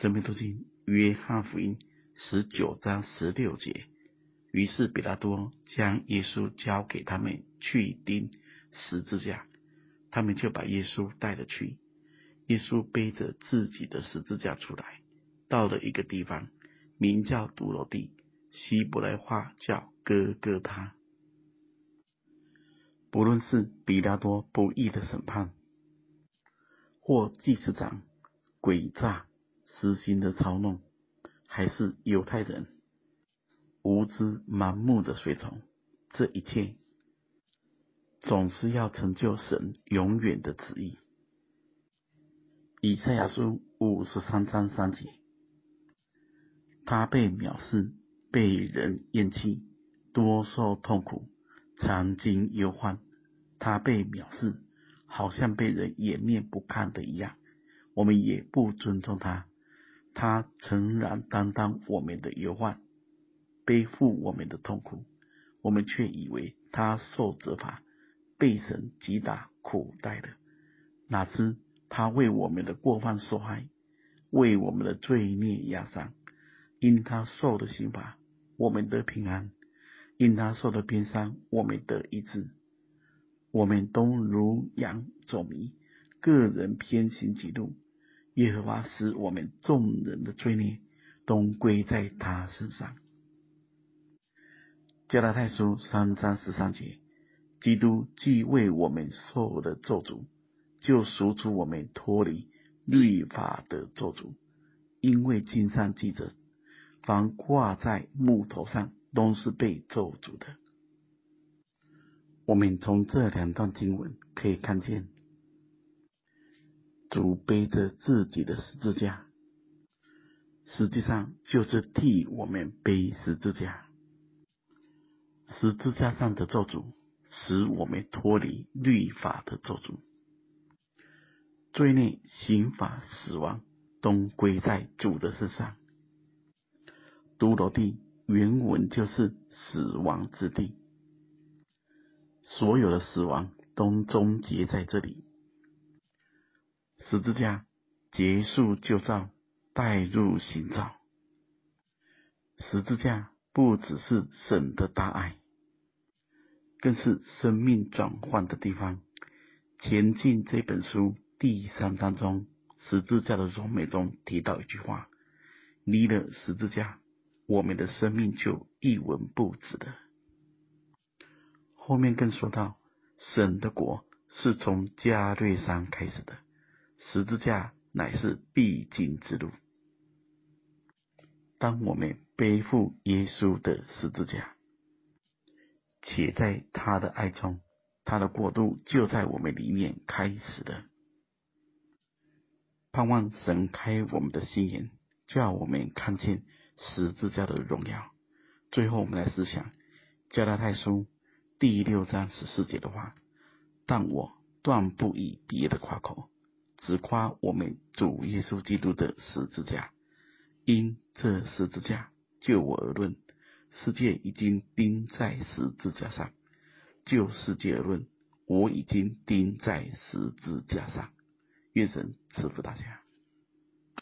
生命读经约翰福音十九章十六节。于是彼拉多将耶稣交给他们去钉十字架，他们就把耶稣带了去。耶稣背着自己的十字架出来，到了一个地方，名叫髑髅地，希伯来话叫哥哥他。不论是彼拉多不义的审判，或祭司长诡诈私心的操弄，还是犹太人无知盲目的随从，这一切总是要成就神永远的旨意。以赛亚书五十三章三节，他被藐视，被人厌弃，多受痛苦，常经忧患。他被藐视，好像被人掩面不看的一样。我们也不尊重他。他诚然担当我们的忧患，背负我们的痛苦，我们却以为他受责罚，被神击打苦待了。哪知他为我们的过犯受害，为我们的罪孽压伤。因他受的刑罚，我们得平安；因他受的鞭伤，我们得医治。我们都如羊走迷，个人偏行己路。耶和华使我们众人的罪孽都归在他身上。加拉太书三章十三节，基督既为我们受了咒诅。就赎出我们脱离律法的咒诅，因为经上记着，凡挂在木头上都是被咒诅的。我们从这两段经文可以看见，主背着自己的十字架，实际上就是替我们背十字架。十字架上的咒诅，使我们脱离律法的咒诅。罪孽、刑罚、死亡，都归在主的身上。都罗地原文就是死亡之地，所有的死亡都终结在这里。十字架结束旧造，带入新造。十字架不只是神的大爱，更是生命转换的地方。前进这本书。第三章中，十字架的荣美中提到一句话：“离了十字架，我们的生命就一文不值的。”后面更说到，神的国是从加略山开始的，十字架乃是必经之路。当我们背负耶稣的十字架，且在他的爱中，他的国度就在我们里面开始了。盼望神开我们的心眼，叫我们看见十字架的荣耀。最后，我们来思想加拉太书第六章十四节的话：但我断不以别的夸口，只夸我们主耶稣基督的十字架。因这十字架，就我而论，世界已经钉在十字架上；就世界而论，我已经钉在十字架上。愿神赐福大家。